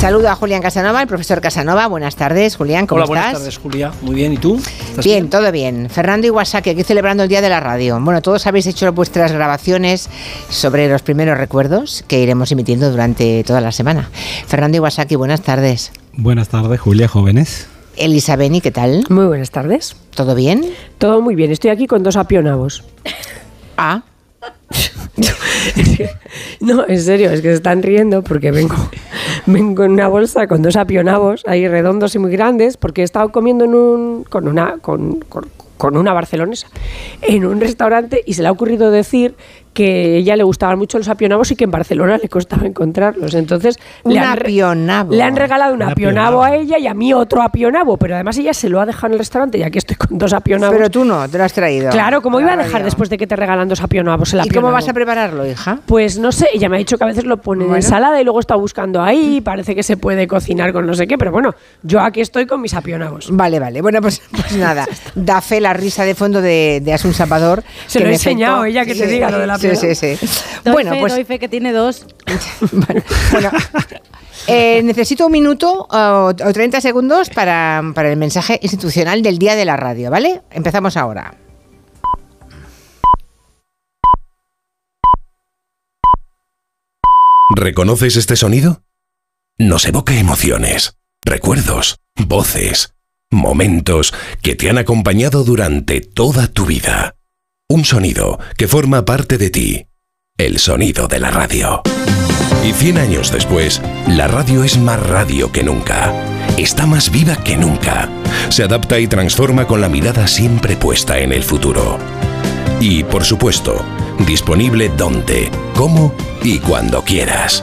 Saludo a Julián Casanova, el profesor Casanova. Buenas tardes, Julián, ¿cómo Hola, estás? buenas tardes, Julia. Muy bien, ¿y tú? ¿Estás Bien, todo bien. Fernando Iwasaki, aquí celebrando el Día de la Radio. Bueno, todos habéis hecho vuestras grabaciones sobre los primeros recuerdos que iremos emitiendo durante toda la semana. Fernando Iwasaki, buenas tardes. Buenas tardes, Julia, jóvenes. Elisa Beni, ¿qué tal? Muy buenas tardes. ¿Todo bien? Todo muy bien. Estoy aquí con dos apionavos. Ah, No, en serio, es que se están riendo porque vengo, vengo en una bolsa con dos apionavos ahí redondos y muy grandes porque he estado comiendo en un, con una con, con- con una barcelonesa en un restaurante y se le ha ocurrido decir que a ella le gustaban mucho los apionavos y que en Barcelona le costaba encontrarlos. Entonces Un le han, le han regalado un Un apionavo apionavo. a ella y a mí otro apionavo, pero además ella se lo ha dejado en el restaurante y aquí estoy con dos apionavos. pero tú no, te lo has traído. Claro, ¿cómo iba a dejar radio. después de que te regalan dos apionavos el ¿Y cómo vas a prepararlo, hija? Pues no sé, ella me ha dicho que a veces lo pone Bueno. en ensalada y luego está buscando ahí, parece que se puede cocinar con no sé qué, pero bueno, yo aquí estoy con mis apionavos. Vale, vale. Bueno, pues, pues nada. Da fe la risa de fondo de, de Asun Salvador. Se que lo he enseñado, ella que te diga lo de la Sí, piedra. sí, sí. Doy bueno, fe, pues. doy fe que tiene dos. bueno, bueno, eh, necesito un minuto o, o 30 segundos para, para el mensaje institucional del Día de la Radio, ¿vale? Empezamos ahora. ¿Reconoces este sonido? Nos evoca emociones, recuerdos, voces, momentos que te han acompañado durante toda tu vida. Un sonido que forma parte de ti. El sonido de la radio. Y 100 años después, la radio es más radio que nunca. Está más viva que nunca. Se adapta y transforma con la mirada siempre puesta en el futuro. Y, por supuesto, disponible donde, cómo y cuando quieras.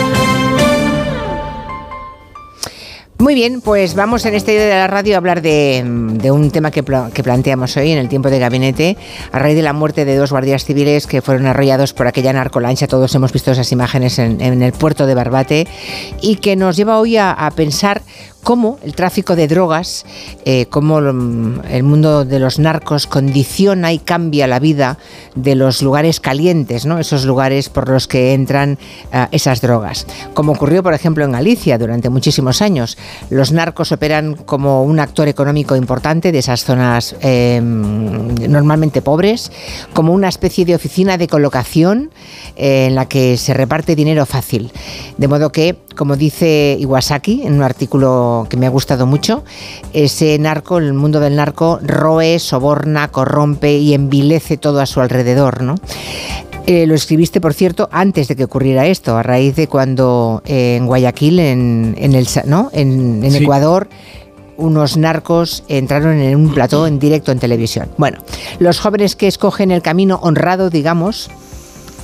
Muy bien, pues vamos en este día de la radio a hablar de, un tema que, pla- que planteamos hoy en el tiempo de gabinete, a raíz de la muerte de dos guardias civiles que fueron arrollados por aquella narcolancha. Todos hemos visto esas imágenes en, en el puerto de Barbate y que nos lleva hoy a pensar cómo el tráfico de drogas, eh, cómo mm, el mundo de los narcos condiciona y cambia la vida de los lugares calientes, esos lugares por los que entran ah, esas drogas. Como ocurrió, por ejemplo, en Galicia durante muchísimos años. Los narcos operan como un actor económico importante de esas zonas eh, normalmente pobres, como una especie de oficina de colocación eh, en la que se reparte dinero fácil. De modo que, como dice Iwasaki en un artículo que me ha gustado mucho, ese narco, el mundo del narco, roe, soborna, corrompe y envilece todo a su alrededor, ¿no? Eh, lo escribiste, por cierto, antes de que ocurriera esto, a raíz de cuando eh, en Guayaquil, en, en el, Sa- ¿no? en, en Sí. Ecuador, unos narcos entraron en un plató en directo en televisión. Bueno, los jóvenes que escogen el camino honrado, digamos,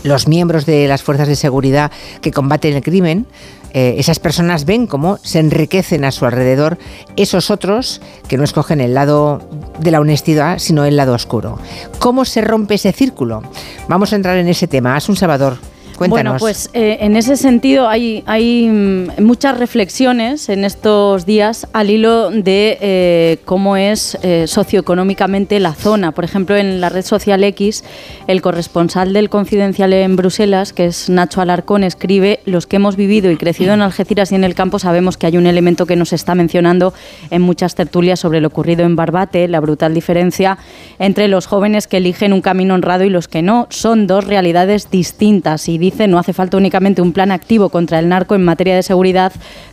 los miembros de las fuerzas de seguridad que combaten el crimen, eh, esas personas ven cómo se enriquecen a su alrededor esos otros que no escogen el lado de la honestidad, sino el lado oscuro. ¿Cómo se rompe ese círculo? Vamos a entrar en ese tema. Haz un Salvador. Bueno, pues eh, en ese sentido hay, hay mm, muchas reflexiones en estos días al hilo de eh, cómo es eh, socioeconómicamente la zona. Por ejemplo, en la red social X, el corresponsal del Confidencial en Bruselas, que es Nacho Alarcón, escribe, los que hemos vivido y crecido en Algeciras y en el campo sabemos que hay un elemento que nos está mencionando en muchas tertulias sobre lo ocurrido en Barbate, la brutal diferencia entre los jóvenes que eligen un camino honrado y los que no. Son dos realidades distintas y dice no hace falta únicamente un plan activo contra el narco en materia de seguridad,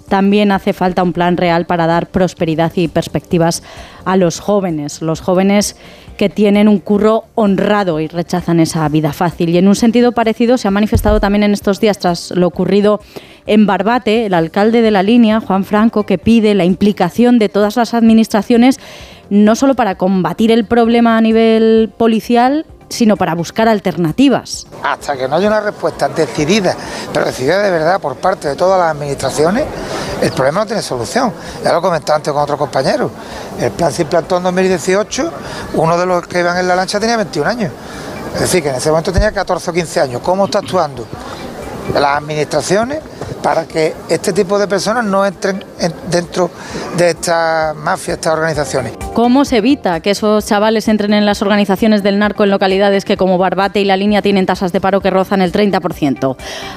también hace falta un plan real para dar prosperidad y perspectivas a los jóvenes, los jóvenes que tienen un curro honrado y rechazan esa vida fácil. Y en un sentido parecido se ha manifestado también en estos días tras lo ocurrido en Barbate, el alcalde de la línea, Juan Franco, que pide la implicación de todas las administraciones no solo para combatir el problema a nivel policial, sino para buscar alternativas. Hasta que no haya una respuesta decidida, pero decidida de verdad por parte de todas las administraciones, el problema no tiene solución. Ya lo comentaba antes con otros compañeros. El plan se implantó en 2018, uno de los que iban en la lancha tenía 21 años. Es decir, que en ese momento tenía 14 o 15 años. ¿Cómo está actuando las administraciones para que este tipo de personas no entren dentro de esta mafia, estas organizaciones. ¿Cómo se evita que esos chavales entren en las organizaciones del narco en localidades que como Barbate y La Línea tienen tasas de paro que rozan el 30%?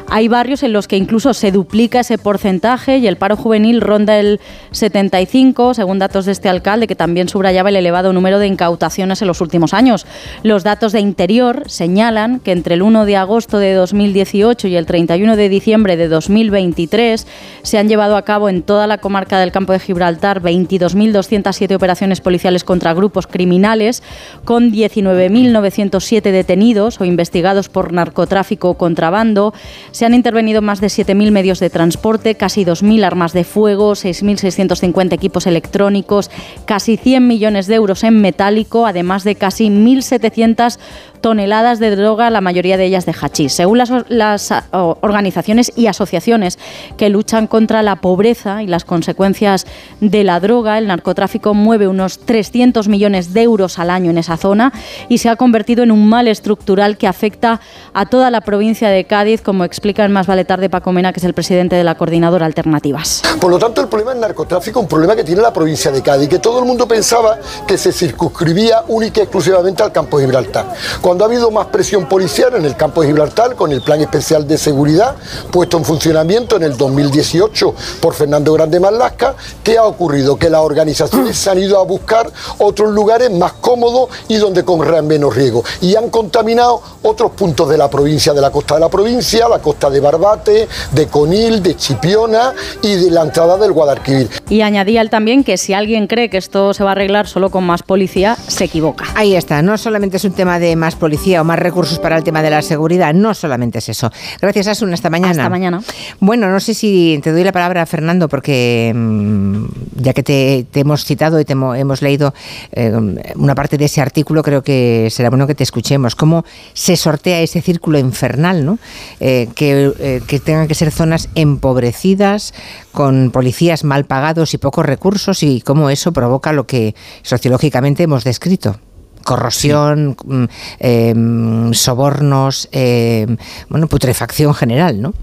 Hay barrios en los que incluso se duplica ese porcentaje y el paro juvenil ronda el 75, según datos de este alcalde, que también subrayaba el elevado número de incautaciones en los últimos años. Los datos de Interior señalan que entre el 1 de agosto de 2018 y el 31 de diciembre de 2020 23 se han llevado a cabo en toda la comarca del campo de Gibraltar 22.207 operaciones policiales contra grupos criminales, con 19.907 detenidos o investigados por narcotráfico o contrabando. Se han intervenido más de 7.000 medios de transporte, casi 2.000 armas de fuego, 6.650 equipos electrónicos, casi 100 millones de euros en metálico, además de casi 1.700 toneladas de droga, la mayoría de ellas de hachís. Según las, las organizaciones y asociaciones que luchan contra la pobreza y las consecuencias de la droga, el narcotráfico mueve unos 300 millones de euros al año en esa zona y se ha convertido en un mal estructural que afecta a toda la provincia de Cádiz, como explica en Más Vale Tarde Paco Mena, que es el presidente de la coordinadora Alternativas. Por lo tanto, el problema del narcotráfico es un problema que tiene la provincia de Cádiz, que todo el mundo pensaba que se circunscribía única y exclusivamente al campo de Gibraltar cuando ha habido más presión policial en el campo de Gibraltar con el Plan Especial de Seguridad puesto en funcionamiento en el 2018 por Fernando Grande Marlasca, ¿qué ha ocurrido? Que las organizaciones se han ido a buscar otros lugares más cómodos y donde corran menos riesgo y han contaminado otros puntos de la provincia, de la costa de la provincia, la costa de Barbate, de Conil, de Chipiona y de la entrada del Guadalquivir. Y añadía él también que si alguien cree que esto se va a arreglar solo con más policía, se equivoca. Ahí está, no solamente es un tema de más policía o más recursos para el tema de la seguridad. No solamente es eso. Gracias, Asun. Hasta mañana. Hasta mañana. Bueno, no sé si te doy la palabra, Fernando, porque mm, ya que te, hemos citado y te hemos, leído eh, una parte de ese artículo, creo que será bueno que te escuchemos. ¿Cómo se sortea ese círculo infernal, ¿no? Eh, que, eh, que tengan que ser zonas empobrecidas, con policías mal pagados y pocos recursos, y cómo eso provoca lo que sociológicamente hemos descrito corrosión, mm, em, sobornos, em, bueno, putrefacción general, ¿no?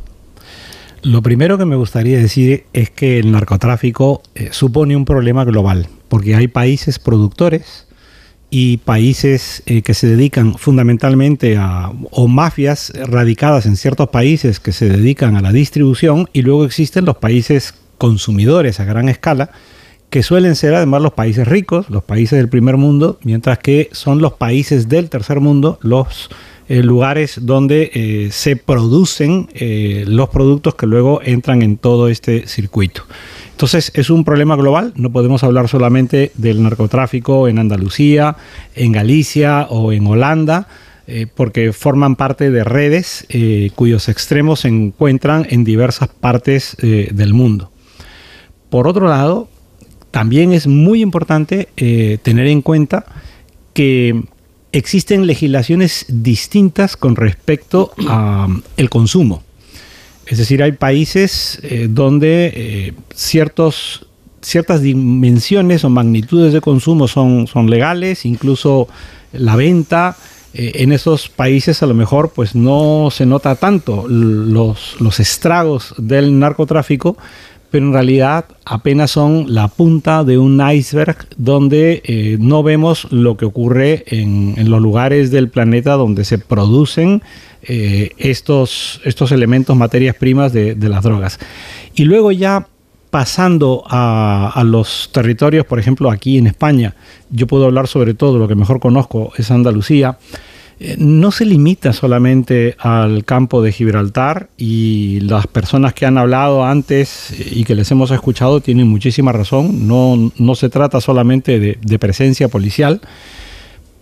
Lo primero que me gustaría decir es que el narcotráfico eh, supone un problema global, porque hay países productores y países eh, que se dedican fundamentalmente a, o mafias radicadas en ciertos países que se dedican a la distribución, y luego existen los países consumidores a gran escala, que suelen ser además los países ricos, los países del primer mundo, mientras que son los países del tercer mundo los eh, lugares donde eh, se producen eh, los productos que luego entran en todo este circuito. Entonces es un problema global, no podemos hablar solamente del narcotráfico en Andalucía, en Galicia o en Holanda, porque forman parte de redes cuyos extremos se encuentran en diversas partes del mundo. Por otro lado, también es muy importante eh, tener en cuenta que existen legislaciones distintas con respecto al consumo. Es decir, hay países eh, donde eh, ciertas dimensiones o magnitudes de consumo son, legales, incluso la venta. en esos países a lo mejor pues no se nota tanto los estragos del narcotráfico, pero en realidad apenas son la punta de un iceberg donde eh, no vemos lo que ocurre en, los lugares del planeta donde se producen eh, estos, estos elementos, materias primas de, las drogas. Y luego ya pasando a, los territorios, por ejemplo, aquí en España, yo puedo hablar sobre todo, lo que mejor conozco es Andalucía, no se limita solamente al campo de Gibraltar y las personas que han hablado antes y que les hemos escuchado tienen muchísima razón. No, no se trata solamente de, de presencia policial.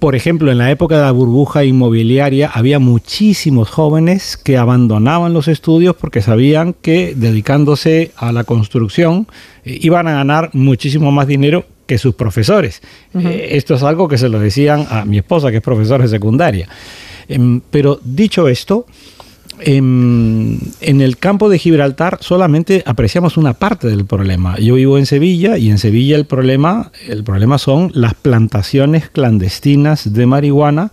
Por ejemplo, en la época de la burbuja inmobiliaria había muchísimos jóvenes que abandonaban los estudios porque sabían que dedicándose a la construcción eh, iban a ganar muchísimo más dinero que sus profesores. Eh, esto es algo que se lo decían a mi esposa, que es profesora de secundaria. Em, pero dicho esto, em, en, el campo de Gibraltar solamente apreciamos una parte del problema. Yo vivo en Sevilla y en Sevilla el problema, el problema son las plantaciones clandestinas de marihuana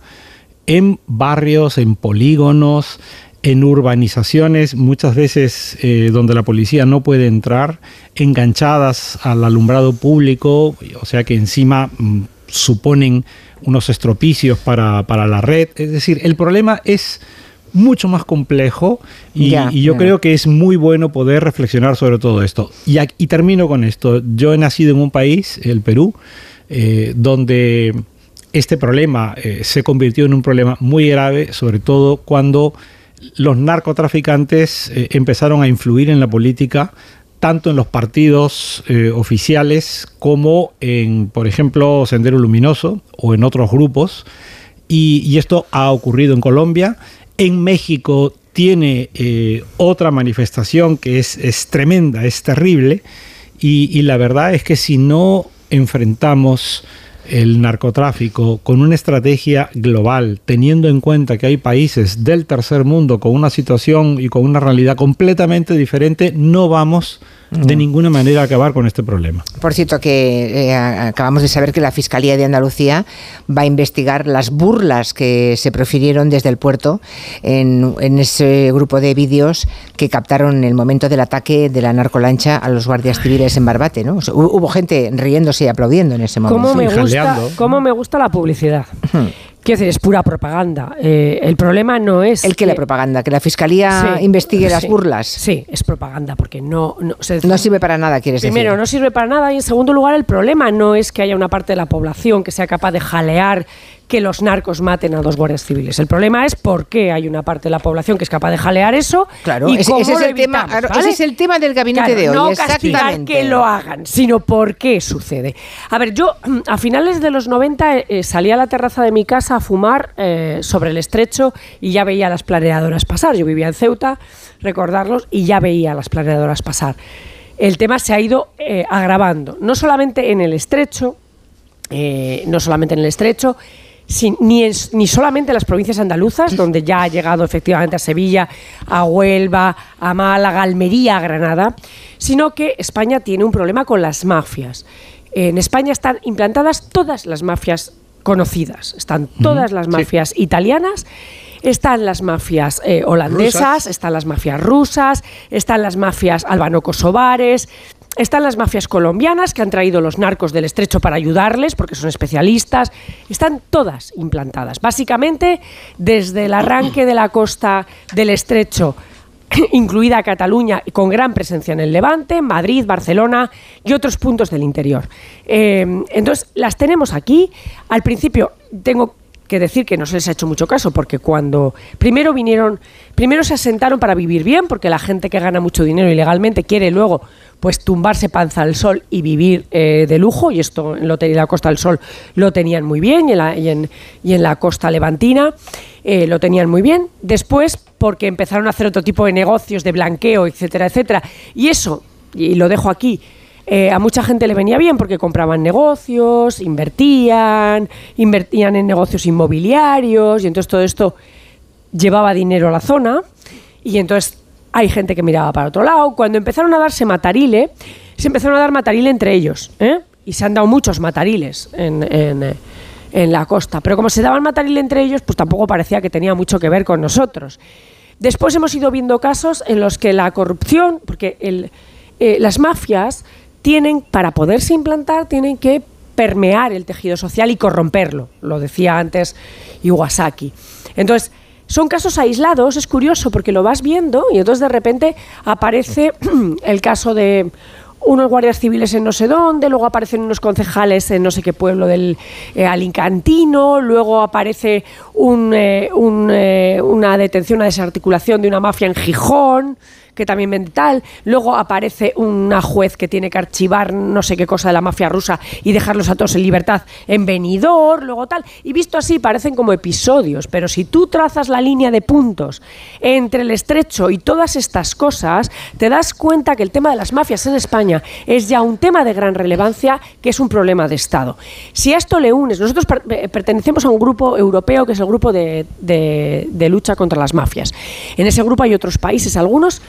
en barrios, en polígonos, en urbanizaciones, muchas veces eh, donde la policía no puede entrar, enganchadas al alumbrado público, o sea que encima mm, suponen unos estropicios para, la red. Es decir, el problema es mucho más complejo y, yo creo que es muy bueno poder reflexionar sobre todo esto. Y, y, termino con esto. Yo he nacido en un país, el Perú, eh, donde este problema eh, se convirtió en un problema muy grave, sobre todo cuando los narcotraficantes eh, empezaron a influir en la política, tanto en los partidos eh, oficiales como en, por ejemplo, Sendero Luminoso o en otros grupos. Y, esto ha ocurrido en Colombia. En México tiene eh, otra manifestación que es, tremenda, es terrible. y la verdad es que si no enfrentamos el narcotráfico con una estrategia global, teniendo en cuenta que hay países del tercer mundo con una situación y con una realidad completamente diferente, no vamos de ninguna manera acabar con este problema. Por cierto, que eh, acabamos de saber que la Fiscalía de Andalucía va a investigar las burlas que se profirieron desde el puerto en, ese grupo de vídeos que captaron el momento del ataque de la narcolancha a los guardias civiles en Barbate. ¿no? hubo gente riéndose y aplaudiendo en ese momento. ¿Cómo me, gusta, ¿cómo me gusta la publicidad? Quiero decir, es pura propaganda. Eh, el problema no es. ¿El que, la propaganda? ¿Que la fiscalía investigue las burlas? Sí, es propaganda, porque no. No, no sirve para nada, quieres decir. Primero, no sirve para nada. Y en segundo lugar, el problema no es que haya una parte de la población que sea capaz de jalear que los narcos maten a dos guardias civiles. El problema es por qué hay una parte de la población que es capaz de jalear eso. Claro, y ese, es el tema, ese es el tema del gabinete de hoy. No castigar que lo hagan, sino por qué sucede. A ver, yo a finales de los 90 eh, eh, salí a la terraza de mi casa a fumar eh, sobre el estrecho y ya veía las planeadoras pasar. Yo vivía en Ceuta, recordarlos, y ya veía las planeadoras pasar. El tema se ha ido agravando, no solamente en el estrecho, no solamente en el estrecho, ni, ni solamente en las provincias andaluzas, donde ya ha llegado efectivamente a Sevilla, a Huelva, a Málaga, Almería, a Granada, sino que España tiene un problema con las mafias. En España están implantadas todas las mafias conocidas, están todas las mafias italianas están las mafias eh, holandesas, están las mafias rusas, están las mafias albano-kosovares, están las mafias colombianas que han traído los narcos del estrecho para ayudarles, porque son especialistas. Están todas implantadas. Básicamente, desde el arranque de la costa del estrecho, incluida Cataluña, con gran presencia en el Levante, Madrid, Barcelona y otros puntos del interior. Eh, entonces, las tenemos aquí. Al principio, tengo que decir que no se les ha hecho mucho caso, porque cuando primero vinieron, primero se asentaron para vivir bien, porque la gente que gana mucho dinero ilegalmente quiere luego pues tumbarse panza al sol y vivir eh, de lujo, y esto en la Costa del Sol lo tenían muy bien, y en la, y en, la costa levantina eh, lo tenían muy bien. Después, porque empezaron a hacer otro tipo de negocios de blanqueo, etcétera, etcétera, y eso, y lo dejo aquí, eh, a mucha gente le venía bien porque compraban negocios, invertían, invertían en negocios inmobiliarios y entonces todo esto llevaba dinero a la zona y entonces hay gente que miraba para otro lado. Cuando empezaron a darse matarile, se empezaron a dar matarile entre ellos ¿eh? y se han dado muchos matariles en, en la costa. Pero como se daban matarile entre ellos, pues tampoco parecía que tenía mucho que ver con nosotros. Después hemos ido viendo casos en los que la corrupción, porque eh, las mafias tienen, para poderse implantar, tienen que permear el tejido social y corromperlo, lo decía antes Iwasaki. Entonces, son casos aislados, es curioso porque lo vas viendo y entonces de repente aparece el caso de unos guardias civiles en no sé dónde, luego aparecen unos concejales en no sé qué pueblo del eh, Alicantino, luego aparece un, eh, una detención, una desarticulación de una mafia en Gijón, que también vende tal. Luego aparece una juez que tiene que archivar no sé qué cosa de la mafia rusa y dejarlos a todos en libertad en venidor, luego tal. Y visto así parecen como episodios, pero si tú trazas la línea de puntos entre el estrecho y todas estas cosas, te das cuenta que el tema de las mafias en España es ya un tema de gran relevancia, que es un problema de Estado. Si a esto le unes, nosotros eh, pertenecemos a un grupo europeo que es el grupo de, lucha contra las mafias. En ese grupo hay otros países, algunos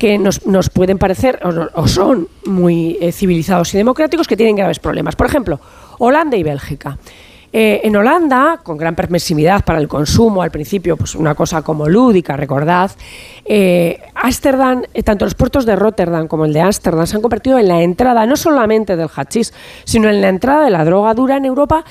que nos, pueden parecer o, son muy eh, civilizados y democráticos que tienen graves problemas. Por ejemplo, Holanda y Bélgica. Eh, en Holanda, con gran permisividad para el consumo, al principio, pues una cosa como lúdica, recordad, eh, Ámsterdam, eh, tanto los puertos de Rotterdam como el de Ámsterdam se han convertido en la entrada no solamente del hachís, sino en la entrada de la droga dura en Europa,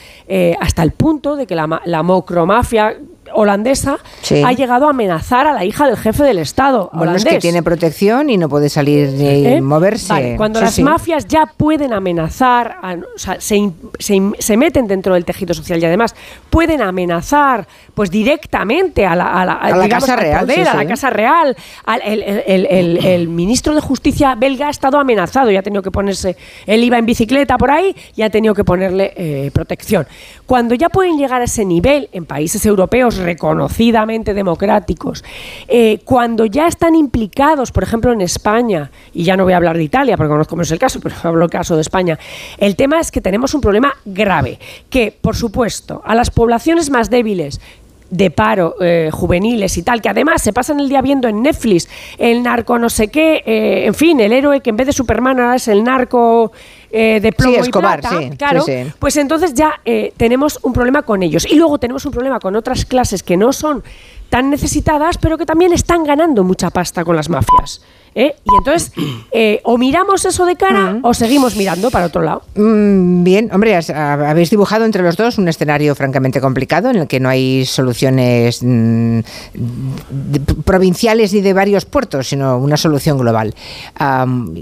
hasta el punto de que la, la mocromafia holandesa ha llegado a amenazar a la hija del jefe del Estado. Bueno, es que tiene protección y no puede salir ni ¿Eh? moverse. cuando las mafias ya pueden amenazar, o sea, se, se, meten dentro del tejido social y además pueden amenazar pues directamente a la, a la, Casa Real. a la Casa Real. el, ministro de Justicia belga ha estado amenazado y ha tenido que ponerse, él iba en bicicleta por ahí y ha tenido que ponerle eh, protección. Cuando ya pueden llegar a ese nivel en países europeos reconocidamente democráticos, eh, cuando ya están implicados, por ejemplo, en España, y ya no voy a hablar de Italia porque conozco es el caso, pero hablo del caso de España, el tema es que tenemos un problema grave, que, por supuesto, a las poblaciones más débiles, de paro eh, juveniles y tal, que además se pasan el día viendo en Netflix el narco no sé qué, eh, en fin, el héroe que en vez de Superman ahora es el narco eh, de plomo y plata, claro, pues entonces ya tenemos un problema con ellos. Y luego tenemos un problema con otras clases que no son tan necesitadas, pero que también están ganando mucha pasta con las mafias. ¿Eh? Y entonces, eh, o miramos eso de cara o seguimos mirando para otro lado. Mm, bien, hombre, habéis dibujado entre los dos un escenario francamente complicado en el que no hay soluciones mm, provinciales ni de varios puertos, sino una solución global.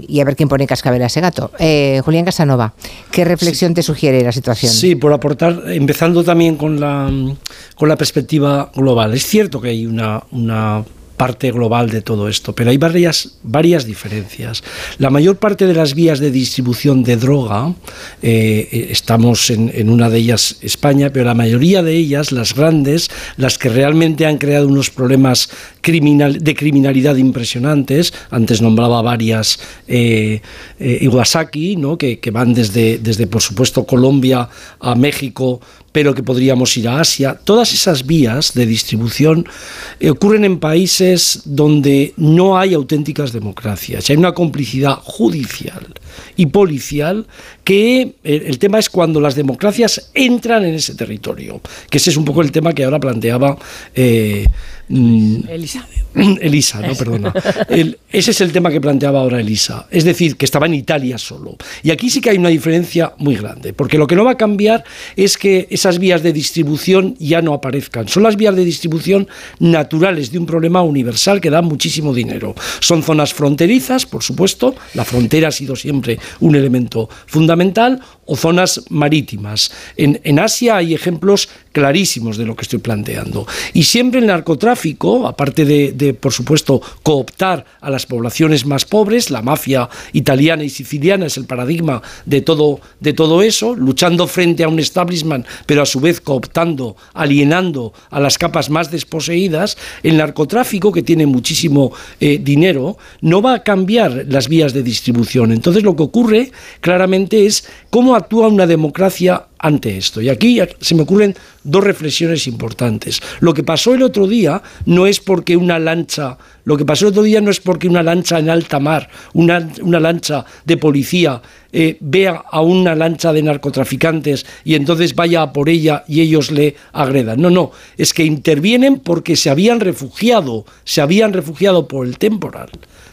y a ver quién pone cascabel a ese gato. Eh, Julián Casanova, ¿qué reflexión te sugiere la situación? Sí, por aportar, empezando también con la, con la perspectiva global. Es cierto que hay una, una parte global de todo esto, pero hay varias, varias diferencias. La mayor parte de las vías de distribución de droga, eh, eh, estamos en, una de ellas España, pero la mayoría de ellas, las grandes, las que realmente han creado unos problemas de criminalidad impresionantes, antes nombraba varias eh, Iwasaki, ¿no? que, que van desde, desde, por supuesto, Colombia a México, pero que podríamos ir a Asia. Todas esas vías de distribución eh, ocurren en países donde no hay auténticas democracias. Hay una complicidad judicial y policial que eh, el tema es cuando las democracias entran en ese territorio, que ese es un poco el tema que ahora planteaba. Eh. Elisa. Elisa, no, perdona. ese es el tema que planteaba ahora Elisa. Es decir, que estaba en Italia solo. Y aquí sí que hay una diferencia muy grande, porque lo que no va a cambiar es que esas vías de distribución ya no aparezcan. Son las vías de distribución naturales de un problema universal que da muchísimo dinero. Son zonas fronterizas, por supuesto, la frontera ha sido siempre un elemento fundamental, o zonas marítimas. En, en Asia hay ejemplos clarísimos de lo que estoy planteando. Y siempre el narcotráfico, aparte de, por supuesto, cooptar a las poblaciones más pobres, la mafia italiana y siciliana es el paradigma de todo, de todo eso, luchando frente a un establishment, pero a su vez cooptando, alienando a las capas más desposeídas, el narcotráfico, que tiene muchísimo eh, dinero, no va a cambiar las vías de distribución. Entonces lo que ocurre claramente es cómo actúa una democracia ante esto. Y aquí se me ocurren dos reflexiones importantes. Lo que pasó el otro día no es porque una lancha, lo que pasó el otro día no es porque una lancha en alta mar, una, una lancha de policía, eh, vea a una lancha de narcotraficantes y entonces vaya por ella y ellos le agredan. No, no, es que intervienen porque se habían refugiado, se habían refugiado por el temporal.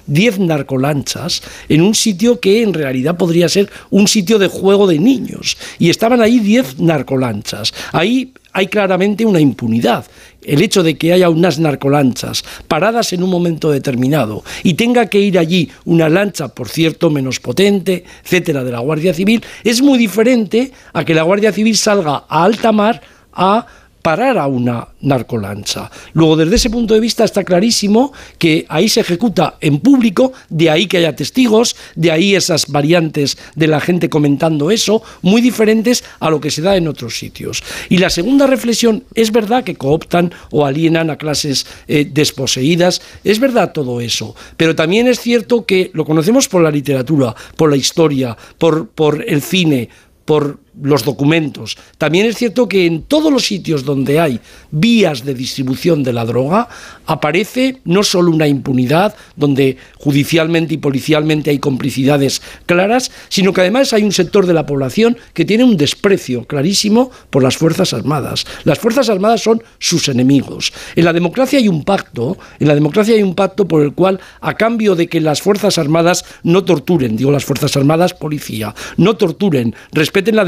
10 narcolanchas en un sitio que en realidad podría ser un sitio de juego de niños. Y estaban ahí 10 narcolanchas. Ahí hay claramente una impunidad. El hecho de que haya unas narcolanchas paradas en un momento determinado y tenga que ir allí una lancha, por cierto, menos potente, etcétera, de la Guardia Civil, es muy diferente a que la Guardia Civil salga a alta mar a parar a una narcolancha. Luego, desde ese punto de vista está clarísimo que ahí se ejecuta en público, de ahí que haya testigos, de ahí esas variantes de la gente comentando eso, muy diferentes a lo que se da en otros sitios. Y la segunda reflexión, es verdad que cooptan o alienan a clases eh, desposeídas, es verdad todo eso, pero también es cierto que lo conocemos por la literatura, por la historia, por, por el cine, por los documentos. También es cierto que en todos los sitios donde hay vías de distribución de la droga aparece no solo una impunidad, donde judicialmente y policialmente hay complicidades claras, sino que además hay un sector de la población que tiene un desprecio clarísimo por las Fuerzas Armadas. Las Fuerzas Armadas son sus enemigos. En la democracia hay un pacto, en la democracia hay un pacto por el cual, a cambio de que las Fuerzas Armadas no torturen, digo las Fuerzas Armadas, policía, no torturen, respeten la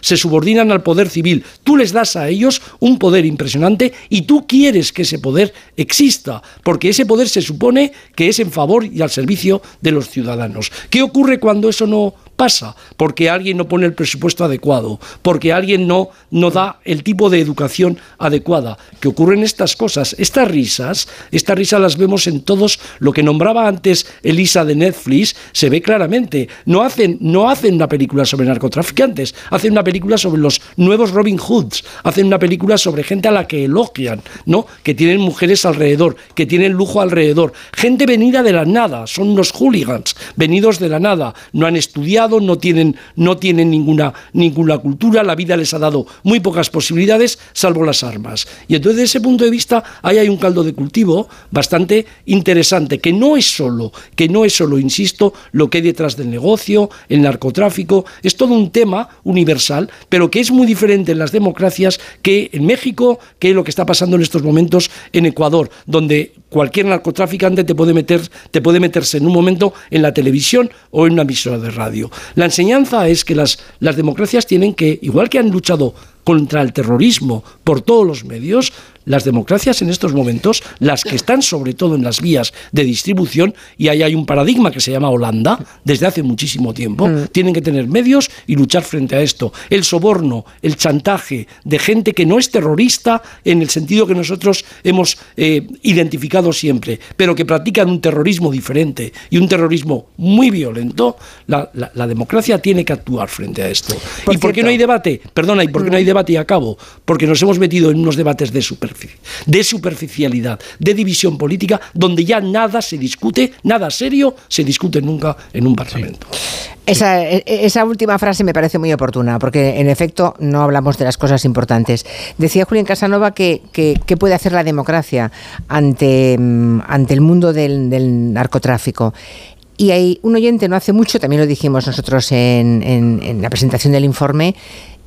se subordinan al poder civil, tú les das a ellos un poder impresionante y tú quieres que ese poder exista, porque ese poder se supone que es en favor y al servicio de los ciudadanos. ¿Qué ocurre cuando eso no pasa porque alguien no pone el presupuesto adecuado, porque alguien no, no da el tipo de educación adecuada. Que ocurren estas cosas, estas risas, estas risas las vemos en todos, lo que nombraba antes Elisa de Netflix, se ve claramente. No hacen, no hacen una película sobre narcotraficantes, hacen una película sobre los nuevos Robin Hoods, hacen una película sobre gente a la que elogian, ¿no? que tienen mujeres alrededor, que tienen lujo alrededor, gente venida de la nada, son unos hooligans, venidos de la nada, no han estudiado, no tienen, no tienen ninguna, ninguna cultura, la vida les ha dado muy pocas posibilidades, salvo las armas. Y entonces, desde ese punto de vista, ahí hay un caldo de cultivo bastante interesante, que no es solo, que no es solo, insisto, lo que hay detrás del negocio, el narcotráfico, es todo un tema universal, pero que es muy diferente en las democracias que en México, que lo que está pasando en estos momentos en Ecuador, donde cualquier narcotraficante te puede meter, te puede meterse en un momento en la televisión o en una emisora de radio. La enseñanza es que las, las democracias tienen que, igual que han luchado contra el terrorismo por todos los medios, las democracias en estos momentos, las que están sobre todo en las vías de distribución, y ahí hay un paradigma que se llama Holanda, desde hace muchísimo tiempo, mm. tienen que tener medios y luchar frente a esto. El soborno, el chantaje de gente que no es terrorista en el sentido que nosotros hemos eh, identificado siempre, pero que practican un terrorismo diferente y un terrorismo muy violento, la, democracia tiene que actuar frente a esto. ¿Y por qué no hay debate? Perdona, ¿y por qué no hay debate y acabo? Porque nos hemos metido en unos debates de de superficialidad, de división política, donde ya nada se discute, nada serio se discute nunca en un parlamento. Esa, e, esa, última frase me parece muy oportuna, porque en efecto no hablamos de las cosas importantes. Decía Julián Casanova que, que, puede hacer la democracia ante, mm, ante el mundo del narcotráfico. Y hay un oyente no hace mucho, también lo dijimos nosotros en, la presentación del informe,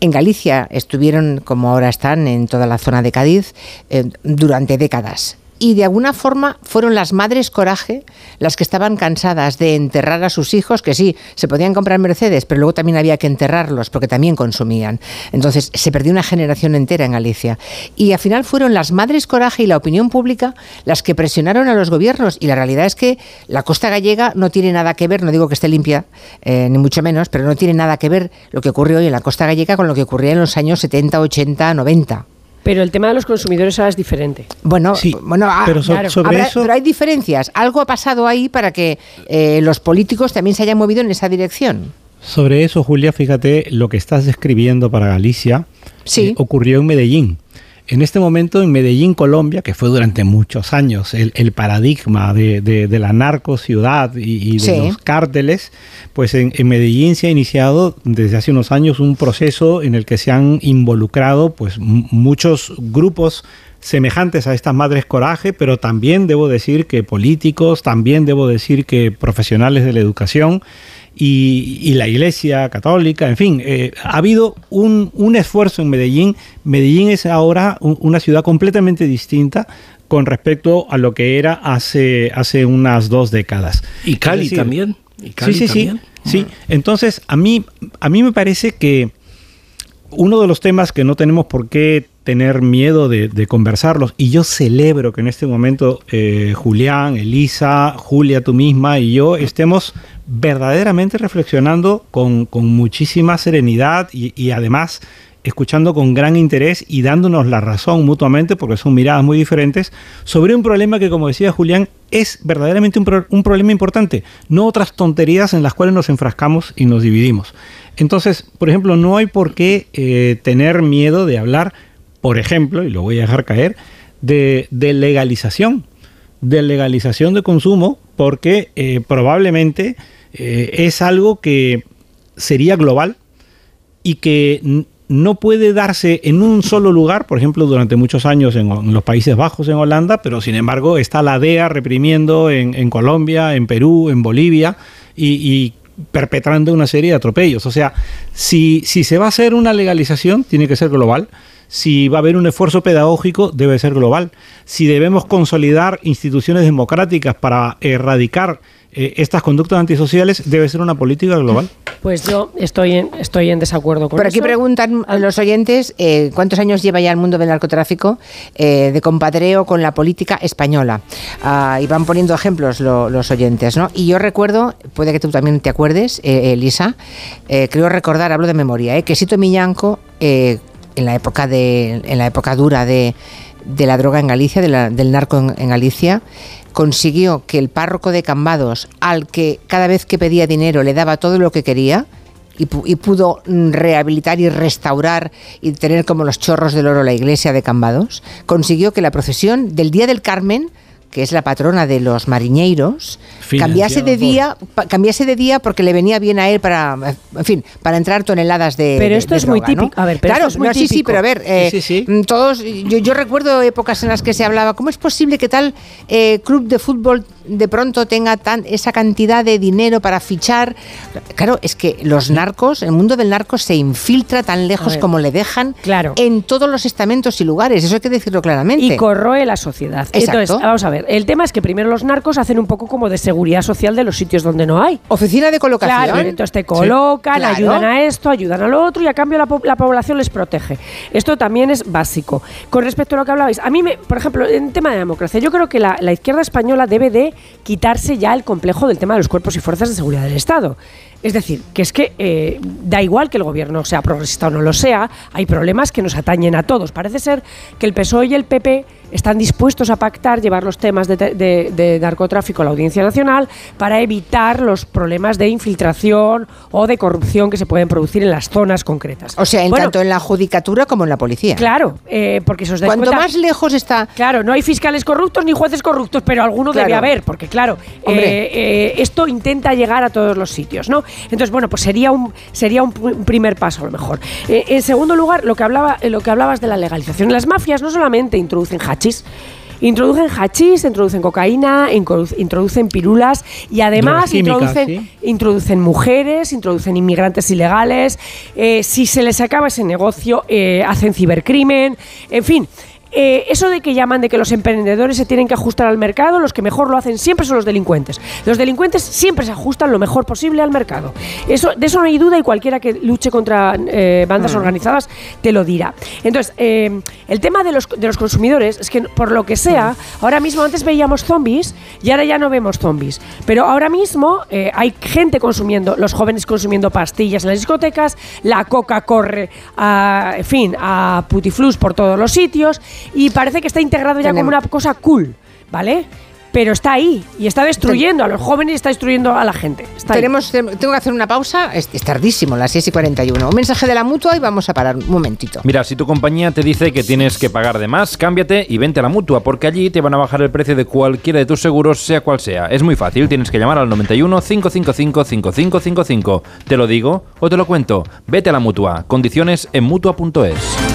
en Galicia estuvieron, como ahora están, en toda la zona de Cádiz, eh, durante décadas y de alguna forma fueron las madres coraje las que estaban cansadas de enterrar a sus hijos, que sí, se podían comprar Mercedes, pero luego también había que enterrarlos porque también consumían. Entonces se perdió una generación entera en Galicia. Y al final fueron las madres coraje y la opinión pública las que presionaron a los gobiernos. Y la realidad es que la costa gallega no tiene nada que ver, no digo que esté limpia, eh, ni mucho menos, pero no tiene nada que ver lo que ocurrió hoy en la costa gallega con lo que ocurría en los años 70, 80, 90. Pero el tema de los consumidores ahora es diferente. Bueno, bueno ah, pero, sobre eso... pero hay diferencias. Algo ha pasado ahí para que eh, los políticos también se hayan movido en esa dirección. Sobre eso, Julia, fíjate, lo que estás describiendo para Galicia sí. Eh, ocurrió en Medellín. En este momento en Medellín, Colombia, que fue durante muchos años el, paradigma de, la narco ciudad y, de los cárteles, pues en, Medellín se ha iniciado desde hace unos años un proceso en el que se han involucrado pues muchos grupos semejantes a estas madres coraje, pero también debo decir que políticos, también debo decir que profesionales de la educación y, la Iglesia Católica, en fin, eh, ha habido un, esfuerzo en Medellín. Medellín es ahora una ciudad completamente distinta con respecto a lo que era hace, hace unas dos décadas. Y Cali también. sí, sí, sí. Sí, entonces a mí, a mí me parece que uno de los temas que no tenemos por qué tener miedo de, conversarlos. Y yo celebro que en este momento eh, Julián, Elisa, Julia, tú misma y yo estemos verdaderamente reflexionando con, muchísima serenidad y, además escuchando con gran interés y dándonos la razón mutuamente, porque son miradas muy diferentes, sobre un problema que, como decía Julián, es verdaderamente un, problema importante, no otras tonterías en las cuales nos enfrascamos y nos dividimos. Entonces, por ejemplo, no hay por qué eh, tener miedo de hablar, por ejemplo, y lo voy a dejar caer, de, legalización, de legalización de consumo, porque eh, probablemente eh, es algo que sería global y que no puede darse en un solo lugar, por ejemplo, durante muchos años en, los Países Bajos, en Holanda, pero sin embargo está la DEA reprimiendo en, Colombia, en Perú, en Bolivia y, perpetrando una serie de atropellos. O sea, si, si se va a hacer una legalización, tiene que ser global. Si va a haber un esfuerzo pedagógico, debe ser global. Si debemos consolidar instituciones democráticas para erradicar eh, estas conductas antisociales debe ser una política global. Pues yo estoy en, estoy en desacuerdo con Por aquí preguntan a los oyentes eh, cuántos años lleva ya el mundo del narcotráfico eh, de compadreo con la política española. Ah, y van poniendo ejemplos los oyentes, ¿no? Y yo recuerdo, puede que tú también te acuerdes, Elisa, creo recordar, hablo de memoria, que Sito Miñanco, en la época de, en la época dura de, de la droga en Galicia, del narco en Galicia, consiguió que el párroco de Cambados, al que cada vez que pedía dinero le daba todo lo que quería, y, pudo rehabilitar y restaurar y tener como los chorros del oro la iglesia de Cambados, consiguió que la procesión del Día del Carmen que es la patrona de los mariñeiros, cambiase de día, cambiase de día porque le venía bien a él para, en fin, para entrar toneladas de. Pero esto es muy típico. A ver, claro, esto es muy sí, sí, pero a ver, eh, mm, todos, yo, recuerdo épocas en las que se hablaba, ¿cómo es posible que tal eh, club de fútbol de pronto tenga tan, esa cantidad de dinero para fichar? Claro, es que los narcos, el mundo del narco se infiltra tan lejos como le dejan claro. en todos los estamentos y lugares. Eso hay que decirlo claramente. Y corroe la sociedad. Entonces, vamos a ver el tema es que primero los narcos hacen un poco como de seguridad social de los sitios donde no hay. Oficina de colocación. Claro, entonces te colocan, ayudan a esto, ayudan a lo otro y a cambio la, población les protege. Esto también es básico. Con respecto a lo que hablabais, a mí, me, por ejemplo, en tema de democracia, yo creo que la, izquierda española debe de quitarse ya el complejo del tema de los cuerpos y fuerzas de seguridad del Estado. Es decir, que es que eh, da igual que el gobierno sea progresista o no lo sea, hay problemas que nos atañen a todos. Parece ser que el PSOE y el PP están dispuestos a pactar llevar los temas de, narcotráfico a la Audiencia Nacional para evitar los problemas de infiltración o de corrupción que se pueden producir en las zonas concretas. O sea, en tanto en la judicatura como en la policía. Claro, eh, porque eso Cuanto más lejos está... Claro, no hay fiscales corruptos ni jueces corruptos, pero alguno debe haber, porque claro, eh, eh, esto intenta llegar a todos los sitios, ¿no? Entonces, bueno, pues sería un, sería un, primer paso a lo mejor. en segundo lugar, lo que, hablaba, lo que hablabas de la legalización. Las mafias no solamente introducen Introducen hachís, introducen cocaína, introducen pirulas y además introducen, introducen, mujeres, introducen inmigrantes ilegales. Eh, si se les acaba ese negocio, eh, hacen cibercrimen. En fin, eh, eso de que llaman de que los emprendedores se tienen que ajustar al mercado, los que mejor lo hacen siempre son los delincuentes. Los delincuentes siempre se ajustan lo mejor posible al mercado. Eso, de eso no hay duda y cualquiera que luche contra eh, bandas mm. organizadas te lo dirá. Entonces, eh, el tema de los, de los consumidores es que por lo que sea, mm. ahora mismo antes veíamos zombies y ahora ya no vemos zombies. Pero ahora mismo hay gente consumiendo, los jóvenes consumiendo pastillas en las discotecas, la coca corre a, en fin, a putiflus por todos los sitios y parece que está integrado ya como una cosa cool, ¿vale? pero está ahí y está destruyendo a los jóvenes y está destruyendo a la gente. Tenemos, tengo que hacer una pausa, es, tardísimo, las 6 y 41. Un mensaje de la mutua y vamos a parar un momentito. Mira, si tu compañía te dice que tienes que pagar de más, cámbiate y vente a la mutua, porque allí te van a bajar el precio de cualquiera de tus seguros, sea cual sea. Es muy fácil, tienes que llamar al 91 555 5555. Te lo digo o te lo cuento. Vete a la mutua. Condiciones en mutua.es.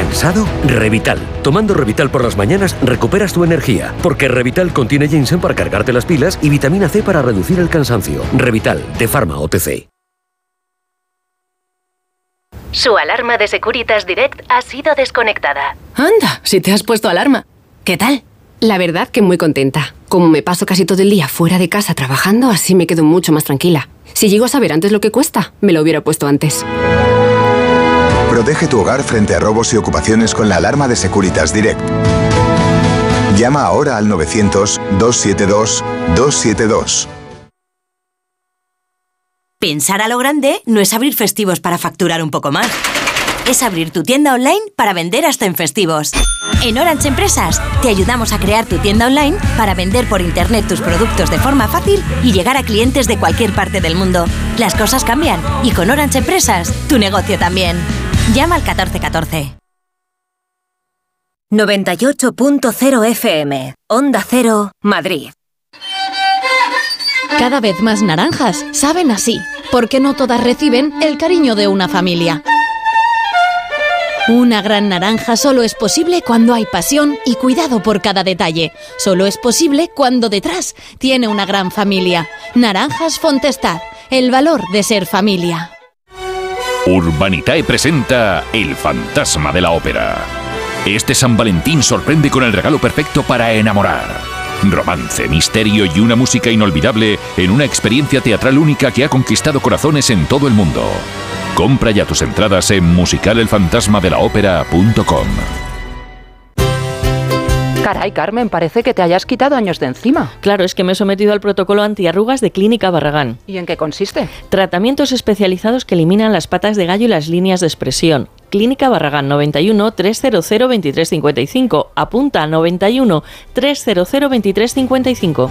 ¿Cansado? Revital. Tomando Revital por las mañanas recuperas tu energía, porque Revital contiene ginseng para cargarte las pilas y vitamina C para reducir el cansancio. Revital, de Pharma OTC. Su alarma de Securitas Direct ha sido desconectada. Anda, si te has puesto alarma. ¿Qué tal? La verdad que muy contenta. Como me paso casi todo el día fuera de casa trabajando, así me quedo mucho más tranquila. Si llego a saber antes lo que cuesta, me lo hubiera puesto antes. Protege tu hogar frente a robos y ocupaciones con la alarma de Securitas Direct. Llama ahora al 900-272-272. Pensar a lo grande no es abrir festivos para facturar un poco más. Es abrir tu tienda online para vender hasta en festivos. En Orange Empresas te ayudamos a crear tu tienda online para vender por internet tus productos de forma fácil y llegar a clientes de cualquier parte del mundo. Las cosas cambian y con Orange Empresas tu negocio también. Llama al 1414. 98.0 FM, Onda Cero, Madrid. Cada vez más naranjas saben así, porque no todas reciben el cariño de una familia. Una gran naranja solo es posible cuando hay pasión y cuidado por cada detalle. Solo es posible cuando detrás tiene una gran familia. Naranjas Fontestad, el valor de ser familia. Urbanitae presenta El fantasma de la ópera. Este San Valentín sorprende con el regalo perfecto para enamorar. Romance, misterio y una música inolvidable en una experiencia teatral única que ha conquistado corazones en todo el mundo. Compra ya tus entradas en musicalelfantasmadelaopera.com. Caray, Carmen, parece que te hayas quitado años de encima. Claro, es que me he sometido al protocolo antiarrugas de Clínica Barragán. ¿Y en qué consiste? Tratamientos especializados que eliminan las patas de gallo y las líneas de expresión. Clínica Barragán 91 300 2355. Apunta 91 300 2355.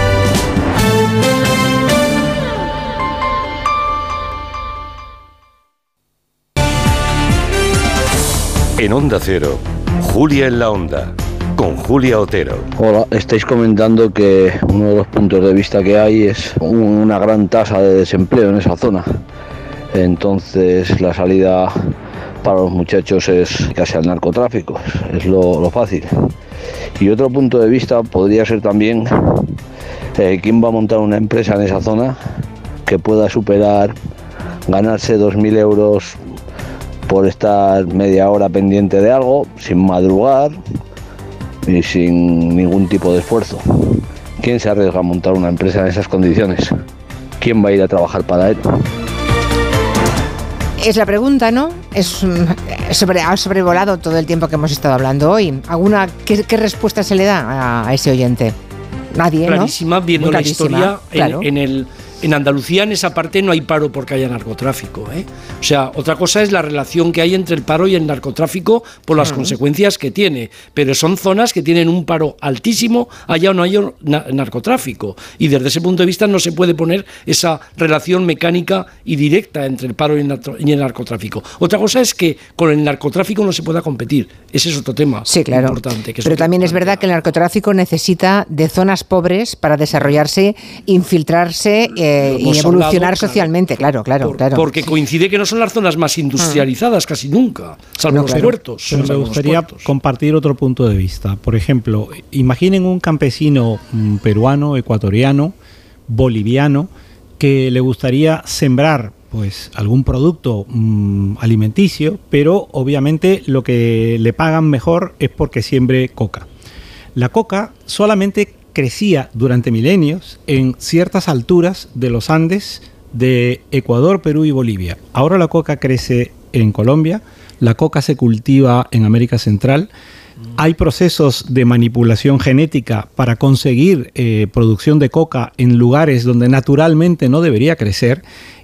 En Onda Cero, Julia en la Onda, con Julia Otero. Hola, estáis comentando que uno de los puntos de vista que hay es una gran tasa de desempleo en esa zona. Entonces la salida para los muchachos es casi al narcotráfico, es lo, fácil. Y otro punto de vista podría ser también eh, quién va a montar una empresa en esa zona que pueda superar, ganarse 2.000 euros por estar media hora pendiente de algo, sin madrugar y sin ningún tipo de esfuerzo. ¿Quién se arriesga a montar una empresa en esas condiciones? ¿Quién va a ir a trabajar para él? Es la pregunta, ¿no? Es mm, sobre, ha sobrevolado todo el tiempo que hemos estado hablando hoy. ¿Alguna qué, qué respuesta se le da a, a ese oyente? Nadie, ¿no? clarísima, viendo Muy la clarísima, historia en, el en Andalucía en esa parte no hay paro porque haya narcotráfico. ¿eh? O sea, otra cosa es la relación que hay entre el paro y el narcotráfico por las consecuencias que tiene. Pero son zonas que tienen un paro altísimo, allá o no hay na- narcotráfico. Y desde ese punto de vista no se puede poner esa relación mecánica y directa entre el paro y el, narco- y el narcotráfico. Otra cosa es que con el narcotráfico no se pueda competir. Ese es otro tema Sí, claro. importante. Que Pero también es verdad que el narcotráfico necesita de zonas pobres para desarrollarse, infiltrarse eh, y hemos evolucionar hablado, socialmente. Claro, claro, claro. Porque coincide que no son las zonas más industrializadas casi nunca, salvo No, los claro. puertos. Pero me gustaría puertos. compartir otro punto de vista. Por ejemplo, imaginen un campesino mm, peruano, ecuatoriano, boliviano, que le gustaría sembrar pues algún producto mm, alimenticio, pero obviamente lo que le pagan mejor es porque siembre coca. La coca solamente crecía durante milenios en ciertas alturas de los Andes de Ecuador, Perú y Bolivia. Ahora la coca crece en Colombia, la coca se cultiva en América Central. Hay procesos de manipulación genética para conseguir eh, producción de coca en lugares donde naturalmente no debería crecer.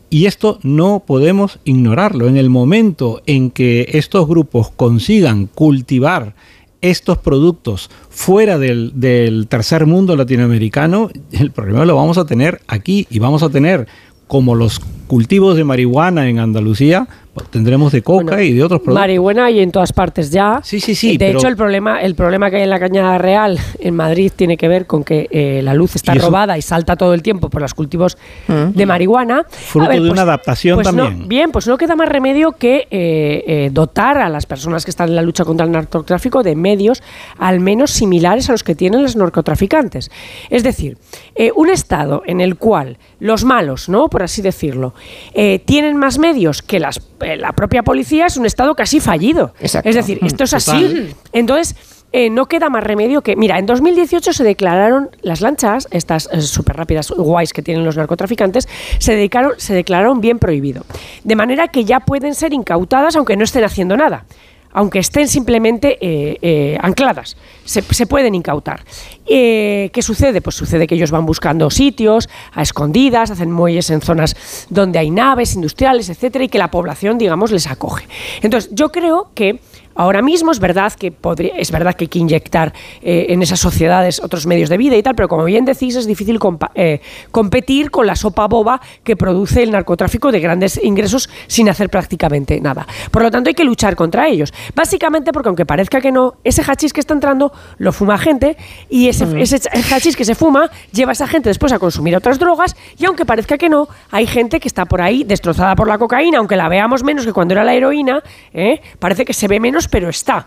Y esto no podemos ignorarlo. En el momento en que estos grupos consigan cultivar estos productos fuera del, del tercer mundo latinoamericano, el problema lo vamos a tener aquí y vamos a tener como los cultivos de marihuana en Andalucía, pues tendremos de coca y de otros productos. Marihuana hay en todas partes ya. Sí, sí, sí. De pero- hecho, el problema, el problema que hay en la Cañada Real, en Madrid, tiene que ver con que eh, la luz está Y robada y salta todo el tiempo por los cultivos de marihuana. Fruto de una adaptación pues no- también. bien, pues no queda más remedio que eh, eh, dotar a las personas que están en la lucha contra el narcotráfico de medios al menos similares a los que tienen los narcotraficantes. Es decir, eh, un Estado en el cual los malos, ¿no? por así decirlo, eh, tienen más medios que las, eh, la propia policía, es un Estado casi fallido. Exacto. Es decir, esto es así. Total. Entonces, eh, no queda más remedio que. Mira, en 2018 se declararon las lanchas, estas súper rápidas, guays que tienen los narcotraficantes, se, dedicaron, se declararon bien prohibido. De manera que ya pueden ser incautadas aunque no estén haciendo nada. Aunque estén simplemente eh, eh, ancladas, se, pueden incautar. Eh, ¿Qué sucede? Pues sucede que ellos van buscando sitios a escondidas, hacen muelles en zonas donde hay naves industriales, etcétera, y que la población, digamos, les acoge. Entonces, yo creo que Ahora mismo es verdad que podría, es verdad que hay que inyectar eh, en esas sociedades otros medios de vida y tal, pero como bien decís, es difícil compa- eh, competir con la sopa boba que produce el narcotráfico de grandes ingresos sin hacer prácticamente nada. Por lo tanto, hay que luchar contra ellos. Básicamente porque aunque parezca que no, ese hachís que está entrando lo fuma gente y ese, ese hachís que se fuma lleva a esa gente después a consumir otras drogas y aunque parezca que no, hay gente que está por ahí destrozada por la cocaína, aunque la veamos menos que cuando era la heroína, ¿eh? parece que se ve menos, pero está.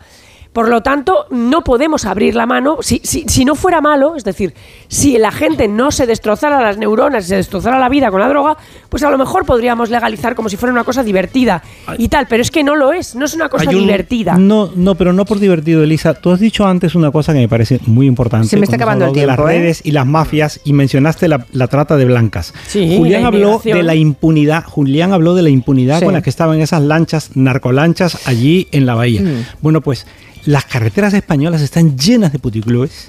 Por lo tanto, no podemos abrir la mano. Si, si, si no fuera malo, es decir, si la gente no se destrozara las neuronas, se destrozara la vida con la droga, pues a lo mejor podríamos legalizar como si fuera una cosa divertida y tal. Pero es que no lo es, no es una cosa divertida. No, no, pero no por divertido, Elisa. Tú has dicho antes una cosa que me parece muy importante. Se me está acabando el hablado de tiempo, ¿eh? las redes y las mafias y mencionaste la, la trata de blancas. Sí, Julián habló de la impunidad. Julián habló de la impunidad Sí. con la que estaban esas lanchas, narcolanchas allí en la bahía. Mm. Bueno, pues las carreteras españolas están llenas de puticlubes.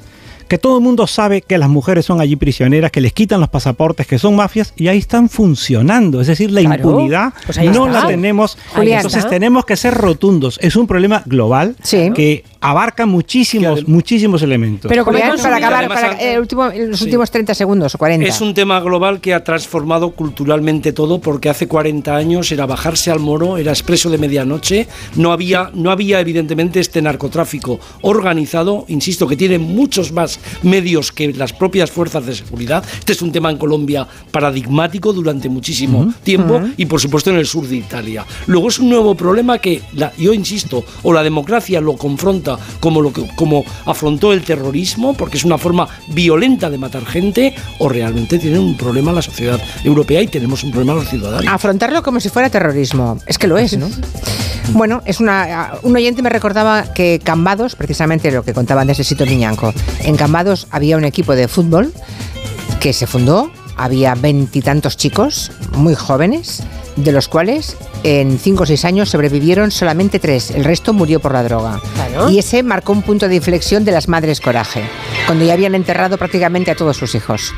Que todo el mundo sabe que las mujeres son allí prisioneras, que les quitan los pasaportes, que son mafias y ahí están funcionando. Es decir, la Claro, impunidad pues no está. la tenemos. Entonces está. tenemos que ser rotundos. Es un problema global que abarca muchísimos, muchísimos elementos. Pero como Julián, para acabar, además, para, eh, último- los sí. últimos 30 segundos o 40. Es un tema global que ha transformado culturalmente todo porque hace 40 años era bajarse al moro, era expreso de medianoche, no había, no había evidentemente este narcotráfico organizado, insisto, que tiene muchos más medios que las propias fuerzas de seguridad. Este es un tema en Colombia paradigmático durante muchísimo tiempo Ujú. y por supuesto en el sur de Italia. Luego es un nuevo problema que la- yo insisto, o la democracia lo confronta como lo que, como afrontó el terrorismo, porque es una forma violenta de matar gente, o realmente tiene un problema la sociedad europea y tenemos un problema los ciudadanos. Afrontarlo como si fuera terrorismo. Es que lo es, ¿no? Bueno, es una, un oyente me recordaba que Cambados, precisamente lo que contaban de ese sitio Miñanco, en Cambados había un equipo de fútbol que se fundó, había veintitantos chicos muy jóvenes, de los cuales en cinco o seis años sobrevivieron solamente tres, el resto murió por la droga. Y ese marcó un punto de inflexión de las madres coraje, cuando ya habían enterrado prácticamente a todos sus hijos.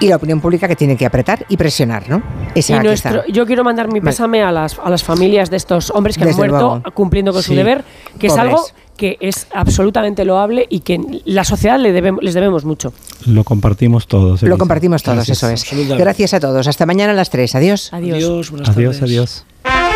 Y la opinión pública que tiene que apretar y presionar, ¿no? Esa Y nuestro- yo quiero mandar mi pésame a las, a las familias de estos hombres que Desde han muerto luego. cumpliendo con su deber, que es algo que es absolutamente loable y que la sociedad le debemos, les debemos mucho. Lo compartimos todos. Lo compartimos todos, Gracias. eso es. Gracias a todos. Hasta mañana a las 3. Adiós. Adiós. Adiós, adiós.